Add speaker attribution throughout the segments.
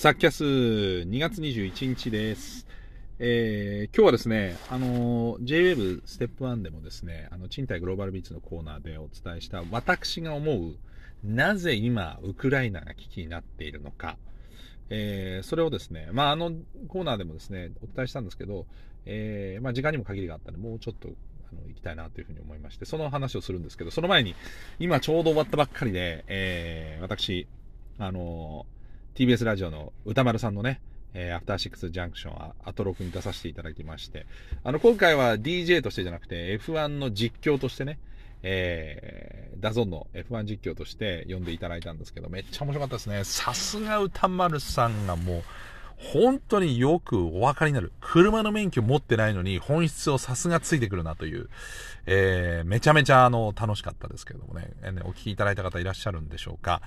Speaker 1: サッキャス2月21日です。えー今日はですね、あのー JWEB ステップ1でもですね、あの、賃貸グローバルビーツのコーナーでお伝えした私が思う、なぜ今、ウクライナが危機になっているのか、えーそれをですね、まあ、あのコーナーでもですね、お伝えしたんですけど、えーまあ、時間にも限りがあったので、もうちょっと、あの、行きたいなというふうに思いまして、その話をするんですけど、その前に、今ちょうど終わったばっかりで、えー私、あのー TBS ラジオの歌丸さんのね、えーアフターシックスジャンクションあアトロクに出させていただきまして、あの、今回は DJ としてじゃなくて F1 の実況としてね、えー、ダゾンの F1 実況として呼んでいただいたんですけど、めっちゃ面白かったですね。さすが歌丸さんがもう、本当によくお分かりになる。車の免許持ってないのに本質をさすがついてくるなという、えー、めちゃめちゃあの、楽しかったですけどもね、えーねお聞きいただいた方いらっしゃるんでしょうか。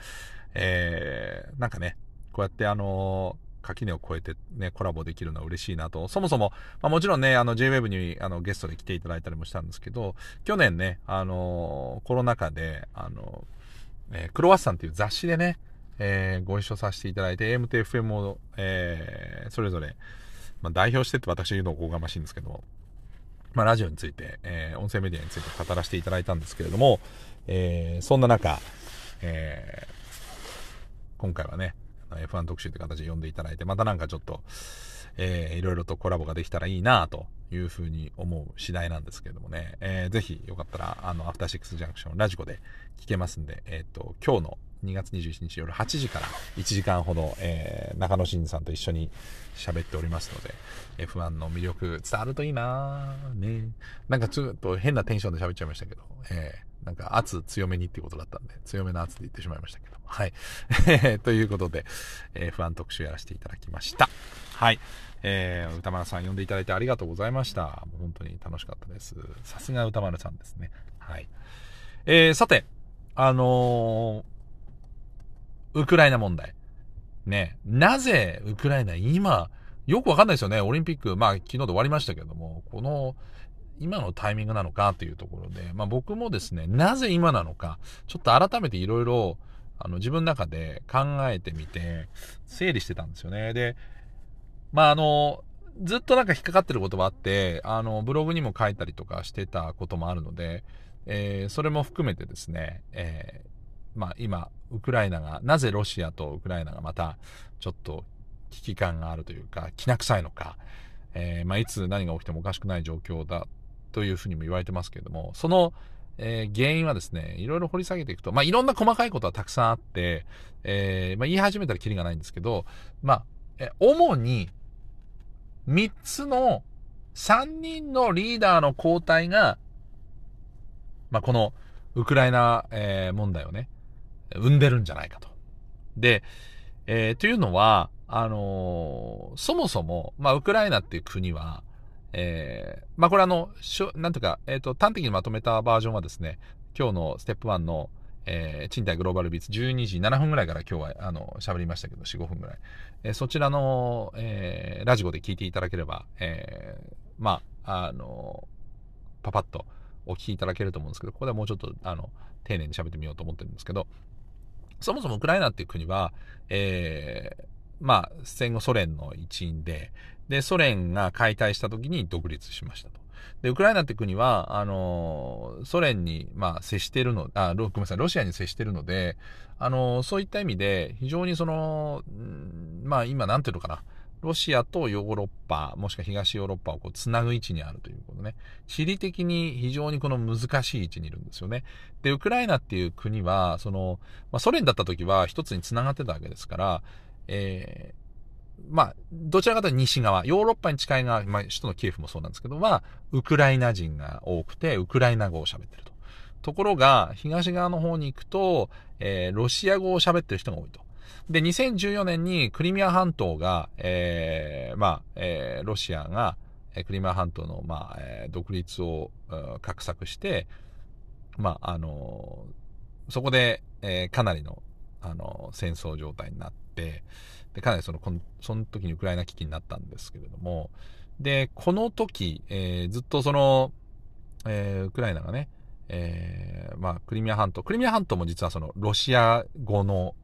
Speaker 1: えー、なんかね、こうやってあの垣根を越えてね、コラボできるのは嬉しいなと。そもそも、まあ、もちろんね、あの JWEB にあのゲストで来ていただいたりもしたんですけど、去年ね、あのコロナ禍で、あのえークロワッサンっていう雑誌でね、えーご一緒させていただいて、AM と FM を、えーそれぞれ、まあ、代表してって私言うのおこがましいんですけども、まあ、ラジオについて、えー音声メディアについて語らせていただいたんですけれども、えーそんな中、えー今回はね、F1 特集という形で呼んでいただいて、またなんかちょっと、えーいろいろとコラボができたらいいなというふうに思う次第なんですけれどもね、えーぜひよかったら、あの、アフターシックスジャンクションラジコで聞けますんで、えっ、と、今日の2月21日夜8時から1時間ほど、えー中野真司さんと一緒に喋っておりますので、F1 の魅力伝わるといいなね。なんかちょっと変なテンションで喋っちゃいましたけど、えーなんか圧強めにっていうことだったんで、強めの圧で言ってしまいましたけど。はい。ということで、えー F1 特集やらせていただきました。はい。えー歌丸さん呼んでいただいてありがとうございました。もう本当に楽しかったです。さすが歌丸さんですね。はい。えーさて、あのーウクライナ問題。ね、なぜウクライナ今、よくわかんないですよね。オリンピック、まあ昨日で終わりましたけども、この、今のタイミングなのかというところで、まあ僕もですね、なぜ今なのか、ちょっと改めていろいろ、あの自分の中で考えてみて、整理してたんですよね。で、まああの、ずっとなんか引っかかってることがあって、あの、ブログにも書いたりとかしてたこともあるので、えーそれも含めてですね、えーまあ今、ウクライナが、なぜロシアとウクライナがまた、ちょっと危機感があるというか、きな臭いのか、えーまあいつ何が起きてもおかしくない状況だというふうにも言われてますけれども、その、えー原因はですね、いろいろ掘り下げていくと、まあいろんな細かいことはたくさんあって、えーまあ言い始めたらキリがないんですけど、まあ、主に、3つの3人のリーダーの交代が、まあこのウクライナ、えー問題をね、生んでるんじゃないかと。で、えーというのは、あのーそもそも、まあ、ウクライナっていう国は、えーまあ、これあの、しょなんとか、えっ、と、端的にまとめたバージョンはですね、今日のステップ1の、えー賃貸グローバルビーツ12時7分ぐらいから今日は、あの、喋りましたけど、4、5分ぐらい。えーそちらの、えーラジオで聞いていただければ、えーまあ、あのパパッとお聞きいただけると思うんですけど、ここではもうちょっと、あの、丁寧に喋ってみようと思ってるんですけど、そもそもウクライナっていう国は、えーまあ、戦後ソ連の一員で、で、ソ連が解体した時に独立しましたと。で、ウクライナって国は、あのソ連に、まあ、接してるの、あ、ごめんなさい、ロシアに接してるので、あのそういった意味で、非常にその、まあ、今、なんていうのかな、ロシアとヨーロッパ、もしくは東ヨーロッパをこう、つなぐ位置にあるということね。地理的に非常にこの難しい位置にいるんですよね。で、ウクライナっていう国は、その、まあ、ソ連だった時は一つに繋がってたわけですから、えーまあ、どちらかというと西側、ヨーロッパに近い側、まあ、首都のキエフもそうなんですけど、は、ウクライナ人が多くて、ウクライナ語を喋ってると。ところが、東側の方に行くと、えーロシア語を喋ってる人が多いと。で、2014年にクリミア半島が、えーまあ、えーロシアが、クリミア半島の、まあ、えー独立を、画策して、まあ、あのーそこで、えーかなりの、あのー戦争状態になってて、で、かなりその、このその時にウクライナ危機になったんですけれども、で、この時、えーずっとその、えーウクライナがね、えーまあ、クリミア半島、クリミア半島も実はその、ロシア語の、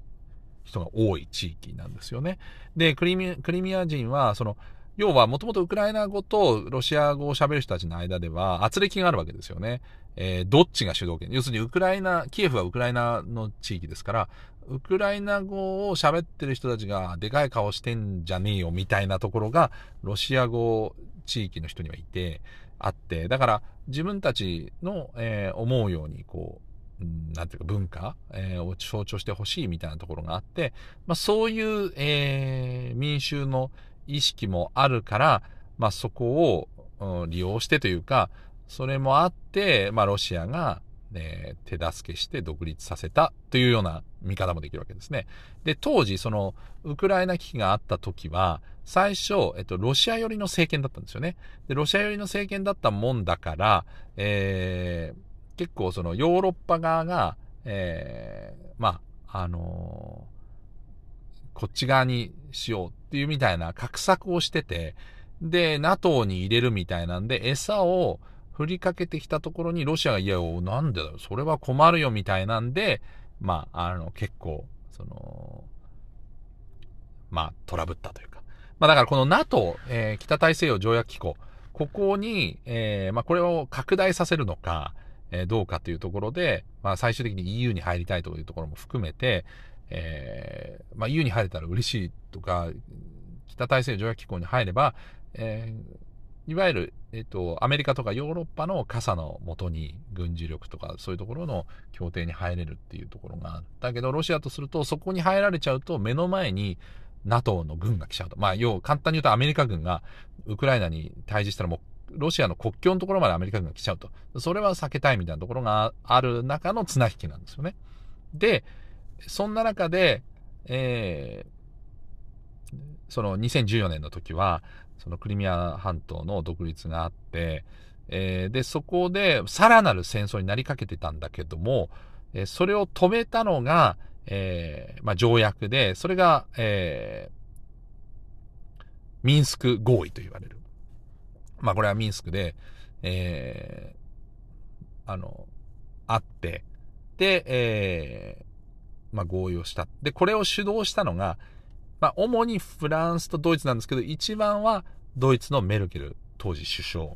Speaker 1: 人が多い地域なんですよね。で、クリミア人は、その、要は、もともとウクライナ語とロシア語を喋る人たちの間では、圧力があるわけですよね。えー、どっちが主導権要するに、ウクライナ、キエフはウクライナの地域ですから、ウクライナ語を喋ってる人たちが、でかい顔してんじゃねえよ、みたいなところが、ロシア語地域の人にはいて、あって、だから、自分たちの、えー、思うように、こう、なんていうか文化、えー、を象徴してほしいみたいなところがあって、まあそういう、えー、民衆の意識もあるから、まあそこを、うん、利用してというか、それもあって、まあロシアが、えー、手助けして独立させたというような見方もできるわけですね。で、当時、その、ウクライナ危機があった時は、最初、えっと、ロシア寄りの政権だったんですよね。で、ロシア寄りの政権だったもんだから、えー、結構そのヨーロッパ側が、えー、まあ、あのー、こっち側にしようっていうみたいな画策をしてて、で、NATO に入れるみたいなんで、餌を振りかけてきたところにロシアが、いや、なんでだよ、それは困るよみたいなんで、まあ、あの、結構、その、まあ、トラブったというか。まあ、だからこの NATO、えー、北大西洋条約機構、ここに、えー、まあ、これを拡大させるのか、えー、どうかというところで、まあ、最終的に EU に入りたいというところも含めて、えー、まあ、EU に入れたら嬉しいとか、北大西洋条約機構に入れば、えー、いわゆる、えっ、と、アメリカとかヨーロッパの傘のもとに軍事力とかそういうところの協定に入れるっていうところがあったけど、ロシアとするとそこに入られちゃうと目の前に NATO の軍が来ちゃうと。まあ、要、簡単に言うとアメリカ軍がウクライナに対峙したらもうロシアの国境のところまでアメリカ軍が来ちゃうと。それは避けたいみたいなところがある中の綱引きなんですよね。で、そんな中で、えー、その2014年の時は、そのクリミア半島の独立があって、えー、で、そこでさらなる戦争になりかけてたんだけども、えー、それを止めたのが、えー、まあ、条約で、それが、えー、ミンスク合意と言われる。まあ、これはミンスクで、えー、あの、あって、で、えー、まあ、合意をした。で、これを主導したのが、まあ、主にフランスとドイツなんですけど、一番はドイツのメルケル当時首相。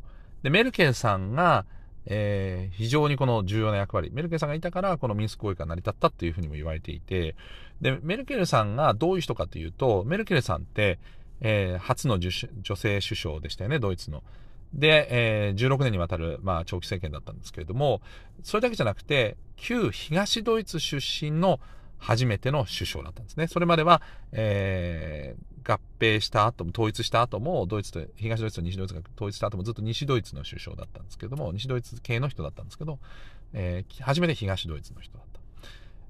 Speaker 1: で、メルケルさんが、えー、非常にこの重要な役割、メルケルさんがいたから、このミンスク合意が成り立ったっていうふうにも言われていて、で、メルケルさんがどういう人かというと、メルケルさんって、えー、初の女性首相でしたよね、ドイツの。で、えー、16年にわたる、まあ、長期政権だったんですけれども、それだけじゃなくて、旧東ドイツ出身の初めての首相だったんですね。それまでは、えー、合併した後も、統一した後も、ドイツと、東ドイツと西ドイツが統一した後もずっと西ドイツの首相だったんですけども、西ドイツ系の人だったんですけど、えー、初めて東ドイツの人だった。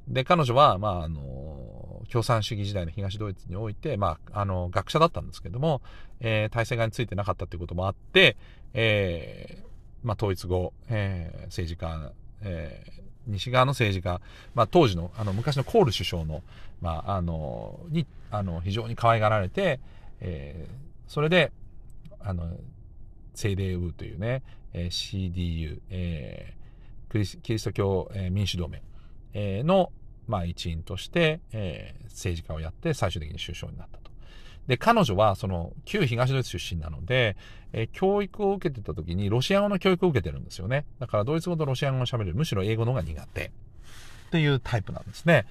Speaker 1: で、彼女は、まあ、あの、共産主義時代の東ドイツにおいて、まあ、あの、学者だったんですけども、えー、体制側についてなかったということもあって、えー、まあ、統一後、えー、政治家、えー、西側の政治家、まあ、当時の、あの、昔のコール首相の、まあ、あの、に、あの、非常に可愛がられて、えー、それで、あの、聖霊ウーというね、えー、CDU、えー、クリスキリスト教、えー、民主同盟、えー、の、まあ、一員として、えー、政治家をやって最終的に首相になった。で、彼女は、その、旧東ドイツ出身なので、えー、教育を受けてた時に、ロシア語の教育を受けてるんですよね。だから、ドイツ語とロシア語を喋れる。むしろ英語の方が苦手。っていうタイプなんですね。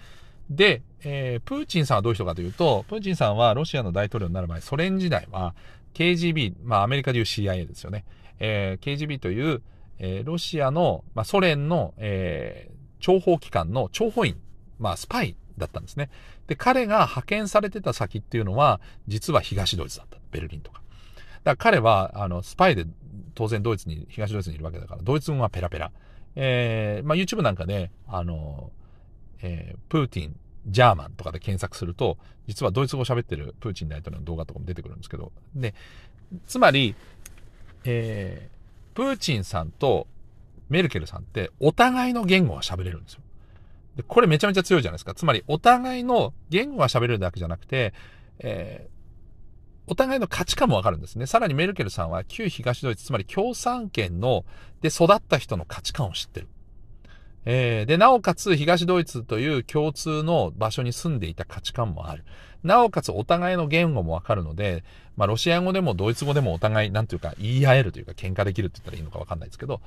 Speaker 1: で、えー、プーチンさんはどういう人かというと、プーチンさんはロシアの大統領になる前、ソ連時代は、KGB、まあ、アメリカでいう CIA ですよね。えー、KGB という、えー、ロシアの、まあ、ソ連の、えー、諜報機関の諜報員、まあ、スパイだったんですね。で、彼が派遣されてた先っていうのは、実は東ドイツだった。ベルリンとか。だから彼は、あの、スパイで当然ドイツに、東ドイツにいるわけだから、ドイツ語はペラペラ。えー、まあ YouTube なんかで、あの、えー、プーティン、ジャーマンとかで検索すると、実はドイツ語喋ってるプーチン大統領の動画とかも出てくるんですけど、で、つまり、えー、プーチンさんとメルケルさんってお互いの言語が喋れるんですよ。で、これめちゃめちゃ強いじゃないですか。つまり、お互いの言語が喋れるだけじゃなくて、えー、お互いの価値観もわかるんですね。さらにメルケルさんは旧東ドイツ、つまり共産圏の、で育った人の価値観を知ってる。
Speaker 2: えー、で、なおかつ東ドイツという共通の場所に住んでいた価値観もある。なおかつお互いの言語もわかるので、まあロシア語でもドイツ語でもお互い、なんていうか言い合えるというか喧嘩できるって言ったらいいのかわかんないですけど、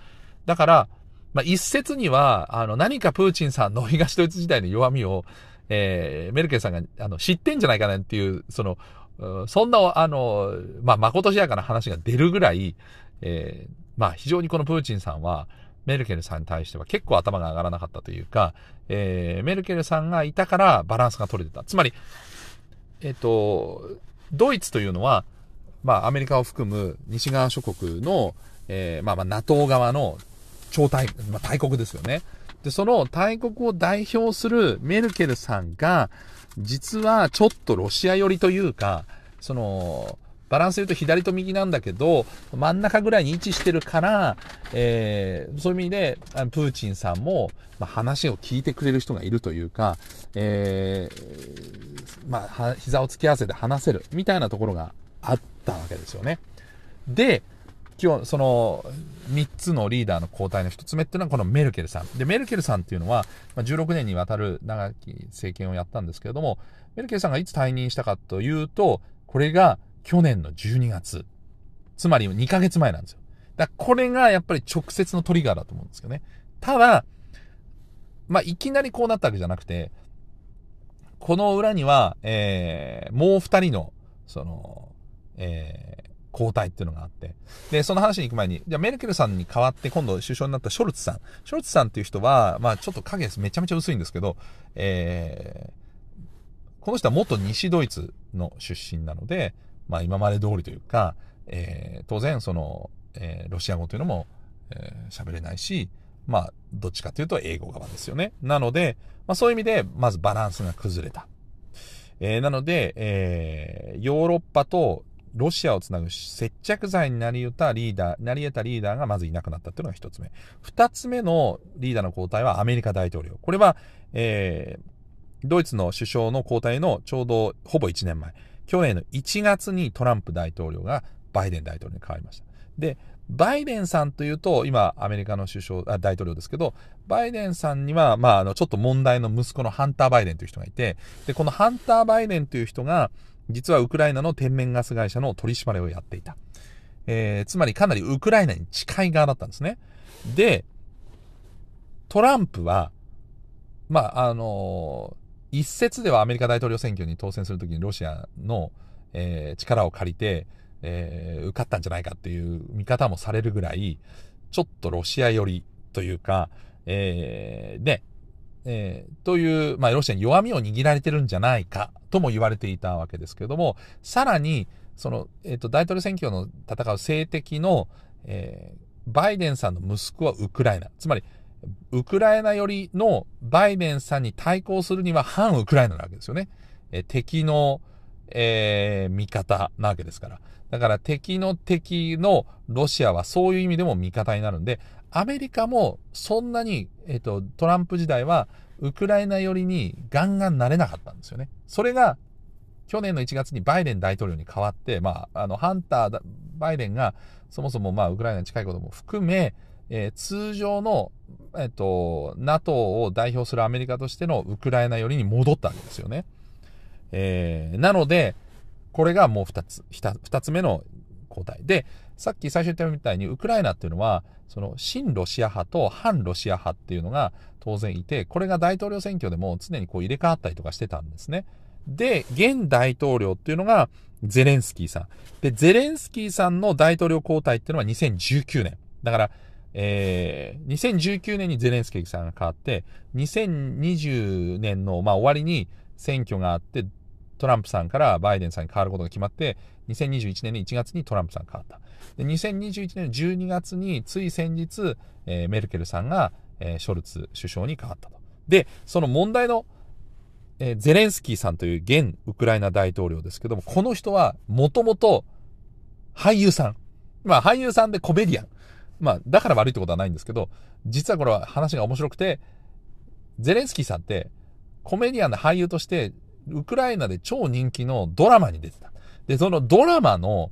Speaker 2: だから、まあ一説には、あの何かプーチンさんの東ドイツ時代の弱みを、えー、メルケルさんがあの知ってんじゃないかなっていう、その、そんな、あの、まあ、まことしやかな話が出るぐらい、えー、まあ、非常にこのプーチンさんは、メルケルさんに対しては結構頭が上がらなかったというか、えー、メルケルさんがいたからバランスが取れてた。つまり、えっ、ー、と、ドイツというのは、まあ、アメリカを含む西側諸国の、えー、まあまあ、NATO 側の超大、まあ、大国ですよね。で、その大国を代表するメルケルさんが、実はちょっとロシア寄りというか、その、バランスで言うと左と右なんだけど、真ん中ぐらいに位置してるから、えー、そういう意味で、プーチンさんも、まあ、話を聞いてくれる人がいるというか、えー、まあ、膝を突き合わせて話せる、みたいなところがあったわけですよね。で、今日、その、3つのリーダーの交代の1つ目っていうのはこのメルケルさん。で、メルケルさんっていうのは、ま、16年にわたる長き政権をやったんですけれども、メルケルさんがいつ退任したかというと、これが去年の12月。つまり2ヶ月前なんですよ。だこれがやっぱり直接のトリガーだと思うんですよね。ただ、まあ、いきなりこうなったわけじゃなくて、この裏には、えー、もう二人の、その、えー、交代っていうのがあって。で、その話に行く前に、じゃあメルケルさんに代わって今度首相になったショルツさん。ショルツさんっていう人は、まあちょっと影めちゃめちゃ薄いんですけど、えー、この人は元西ドイツの出身なので、まあ今まで通りというか、えー、当然その、えー、ロシア語というのも喋、えー、れないし、まあどっちかというと英語側ですよね。なので、まあそういう意味で、まずバランスが崩れた。えー、なので、えー、ヨーロッパとロシアをつなぐ接着剤になり得たリーダー、なり得たリーダーがまずいなくなったっていうのが一つ目。二つ目のリーダーの交代はアメリカ大統領。これは、えー、ドイツの首相の交代のちょうどほぼ1年前。去年の1月にトランプ大統領がバイデン大統領に変わりました。で、バイデンさんというと、今、アメリカの首相、あ大統領ですけど、バイデンさんには、まあ、あの、ちょっと問題の息子のハンター・バイデンという人がいて、で、このハンター・バイデンという人が、実はウクライナの天然ガス会社の取り締まりをやっていた。えー、つまりかなりウクライナに近い側だったんですね。で、トランプは、まあ、あのー、一説ではアメリカ大統領選挙に当選するときにロシアの、えー、力を借りて、えー、受かったんじゃないかっていう見方もされるぐらい、ちょっとロシア寄りというか、えー、で、えー、という、まあ、ロシアに弱みを握られてるんじゃないかとも言われていたわけですけれども、さらに、その、えっ、ー、と、大統領選挙の戦う政敵の、えー、バイデンさんの息子はウクライナ。つまり、ウクライナ寄りのバイデンさんに対抗するには反ウクライナなわけですよね。え、敵の、えー、味方なわけですから。だから敵の敵のロシアはそういう意味でも味方になるんで、アメリカもそんなに、えっ、と、トランプ時代はウクライナ寄りにガンガンなれなかったんですよね。それが去年の1月にバイデン大統領に変わって、まあ、あの、ハンター、バイデンがそもそもまあ、ウクライナに近いことも含め、えー、通常の、えっ、と、NATO を代表するアメリカとしてのウクライナ寄りに戻ったわけですよね。えー、なので、これがもう二つ、二つ目の交代。で、さっき最初言ったみたいに、ウクライナっていうのは、その、親ロシア派と反ロシア派っていうのが当然いて、これが大統領選挙でも常にこう入れ替わったりとかしてたんですね。で、現大統領っていうのが、ゼレンスキーさん。で、ゼレンスキーさんの大統領交代っていうのは2019年。だから、えー、2019年にゼレンスキーさんが変わって、2020年の、まあ、終わりに選挙があって、トランプさんからバイデンさんに変わることが決まって、2021年の1月にトランプさん変わった。で、2021年の12月に、つい先日、えー、メルケルさんが、えー、ショルツ首相に変わったと。で、その問題の、えー、ゼレンスキーさんという現ウクライナ大統領ですけども、この人は、もともと、俳優さん。まあ、俳優さんでコメディアン。まあ、だから悪いってことはないんですけど、実はこれは話が面白くて、ゼレンスキーさんって、コメディアンの俳優として、ウクライナで超人気のドラマに出てた。で、そのドラマの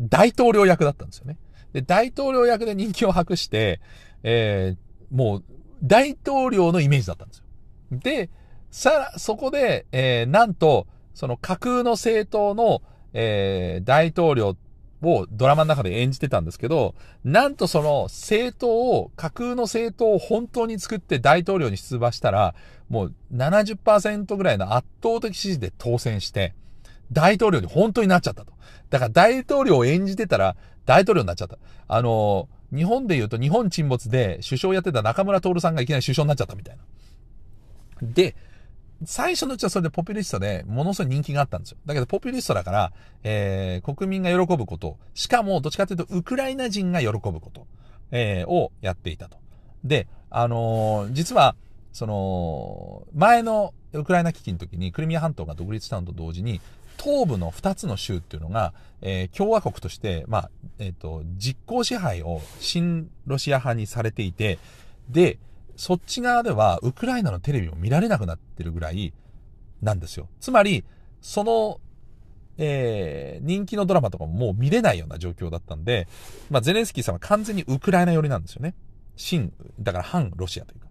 Speaker 2: 大統領役だったんですよね。で、大統領役で人気を博して、えー、もう、大統領のイメージだったんですよ。で、さら、そこで、えー、なんと、その架空の政党の、えー、大統領をドラマの中で演じてたんですけど、なんとその政党を、架空の政党を本当に作って大統領に出馬したら、もう70%ぐらいの圧倒的支持で当選して、大統領に本当になっちゃったと。だから大統領を演じてたら大統領になっちゃった。あの、日本で言うと日本沈没で首相やってた中村徹さんがいきなり首相になっちゃったみたいな。で、最初のうちはそれでポピュリストで、ものすごい人気があったんですよ。だけど、ポピュリストだから、えー、国民が喜ぶこと、しかも、どっちかというと、ウクライナ人が喜ぶこと、えー、をやっていたと。で、あのー、実は、その、前のウクライナ危機の時に、クリミア半島が独立したのと同時に、東部の2つの州っていうのが、えー、共和国として、まあ、えっ、ー、と、実効支配を新ロシア派にされていて、で、そっち側ではウクライナのテレビも見られなくなってるぐらいなんですよ。つまり、その、えー、人気のドラマとかももう見れないような状況だったんで、まあ、ゼレンスキーさんは完全にウクライナ寄りなんですよね。新、だから反ロシアというか。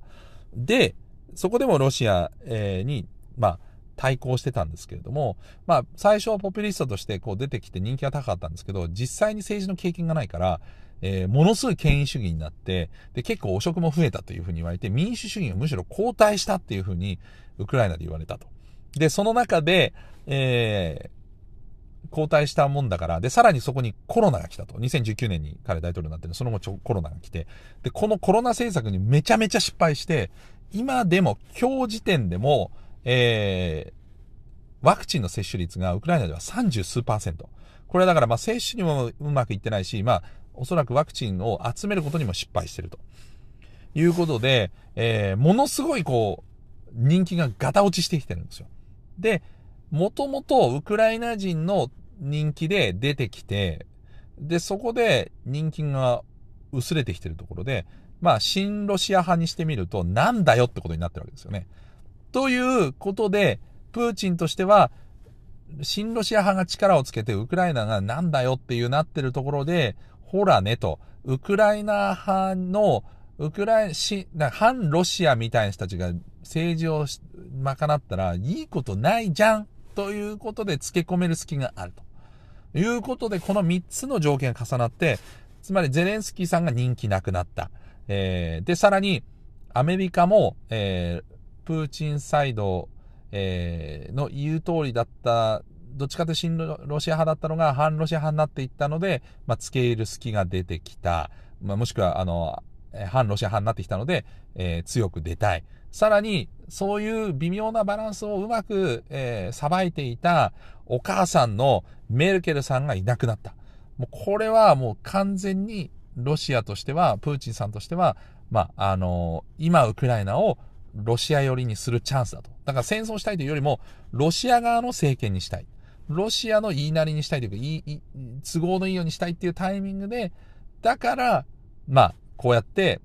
Speaker 2: で、そこでもロシア、えー、に、まあ、対抗してたんですけれども、まあ、最初はポピュリストとしてこう出てきて人気が高かったんですけど、実際に政治の経験がないから、えー、ものすごい権威主義になって、で、結構汚職も増えたというふうに言われて、民主主義がむしろ後退したっていうふうに、ウクライナで言われたと。で、その中で、えー、後退したもんだから、で、さらにそこにコロナが来たと。2019年に彼大統領になってるその後ちょコロナが来て、で、このコロナ政策にめちゃめちゃ失敗して、今でも、今日時点でも、えー、ワクチンの接種率がウクライナでは30数パーセント。これはだからまあ接種にもうまくいってないし、まあおそらくワクチンを集めることにも失敗してると。いうことで、えー、ものすごいこう、人気がガタ落ちしてきてるんですよ。で、もともとウクライナ人の人気で出てきて、で、そこで人気が薄れてきてるところで、まあ、新ロシア派にしてみると、なんだよってことになってるわけですよね。ということで、プーチンとしては、新ロシア派が力をつけて、ウクライナがなんだよっていうなってるところで、ほらねと、ウクライナ派の、ウクライナ、反ロシアみたいな人たちが政治を賄ったらいいことないじゃんということで付け込める隙があると。いうことで、この3つの条件が重なって、つまりゼレンスキーさんが人気なくなった。えー、で、さらに、アメリカも、えー、プーチンサイド、えー、の言う通りだったどっちかというと新ロシア派だったのが反ロシア派になっていったので、まあ、付け入る隙が出てきた。まあ、もしくは、あの、反ロシア派になってきたので、えー、強く出たい。さらに、そういう微妙なバランスをうまく、えー、さばいていたお母さんのメルケルさんがいなくなった。もうこれはもう完全にロシアとしては、プーチンさんとしては、まあ、あのー、今ウクライナをロシア寄りにするチャンスだと。だから戦争したいというよりも、ロシア側の政権にしたい。ロシアの言いなりにしたいというか、いい、都合のいいようにしたいっていうタイミングで、だから、まあ、こうやって、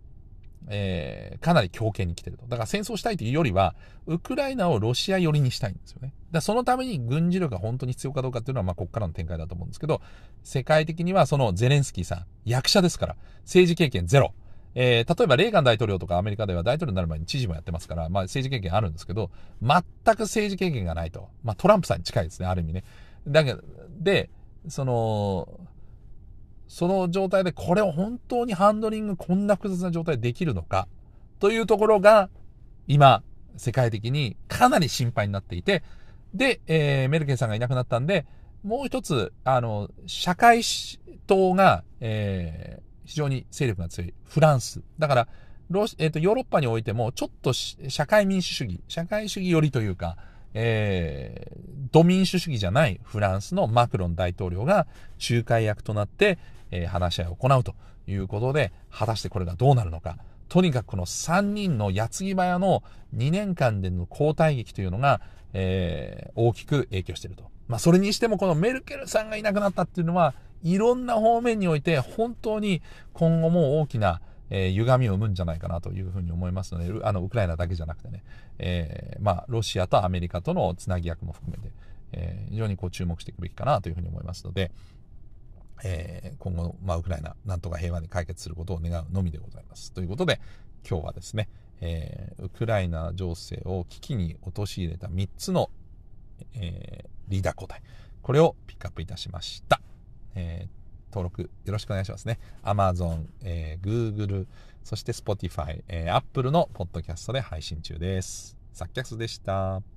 Speaker 2: えー、かなり強権に来てると。だから戦争したいというよりは、ウクライナをロシア寄りにしたいんですよね。だそのために軍事力が本当に必要かどうかっていうのは、まあ、ここからの展開だと思うんですけど、世界的にはそのゼレンスキーさん、役者ですから、政治経験ゼロ。えー、例えばレーガン大統領とかアメリカでは大統領になる前に知事もやってますから、まあ政治経験あるんですけど、全く政治経験がないと。まあトランプさんに近いですね、ある意味ね。だけど、で、その、その状態でこれを本当にハンドリングこんな複雑な状態でできるのかというところが今世界的にかなり心配になっていてで、えー、メルケルさんがいなくなったんでもう一つあの社会党が、えー、非常に勢力が強いフランスだからロ、えーと、ヨーロッパにおいてもちょっと社会民主主義社会主義寄りというかえー、ド民主主義じゃないフランスのマクロン大統領が仲介役となって、えー、話し合いを行うということで、果たしてこれがどうなるのか。とにかくこの3人の矢継ぎ早の2年間での交代劇というのが、えー、大きく影響していると。まあ、それにしてもこのメルケルさんがいなくなったっていうのは、いろんな方面において本当に今後も大きな、えー、歪みを生むんじゃないかなというふうに思いますので、あの、ウクライナだけじゃなくてね、えー、まあ、ロシアとアメリカとのつなぎ役も含めて、えー、非常にこう注目していくべきかなというふうに思いますので、えー、今後、まあ、ウクライナ、なんとか平和に解決することを願うのみでございます。ということで、今日はですね、えーウクライナ情勢を危機に陥れた3つの、えーリーダー交代。これをピックアップいたしました。えー登録よろしくお願いしますね。Amazon、えー Google、そして Spotify、えー Apple のポッドキャストで配信中です。サッキャスでした。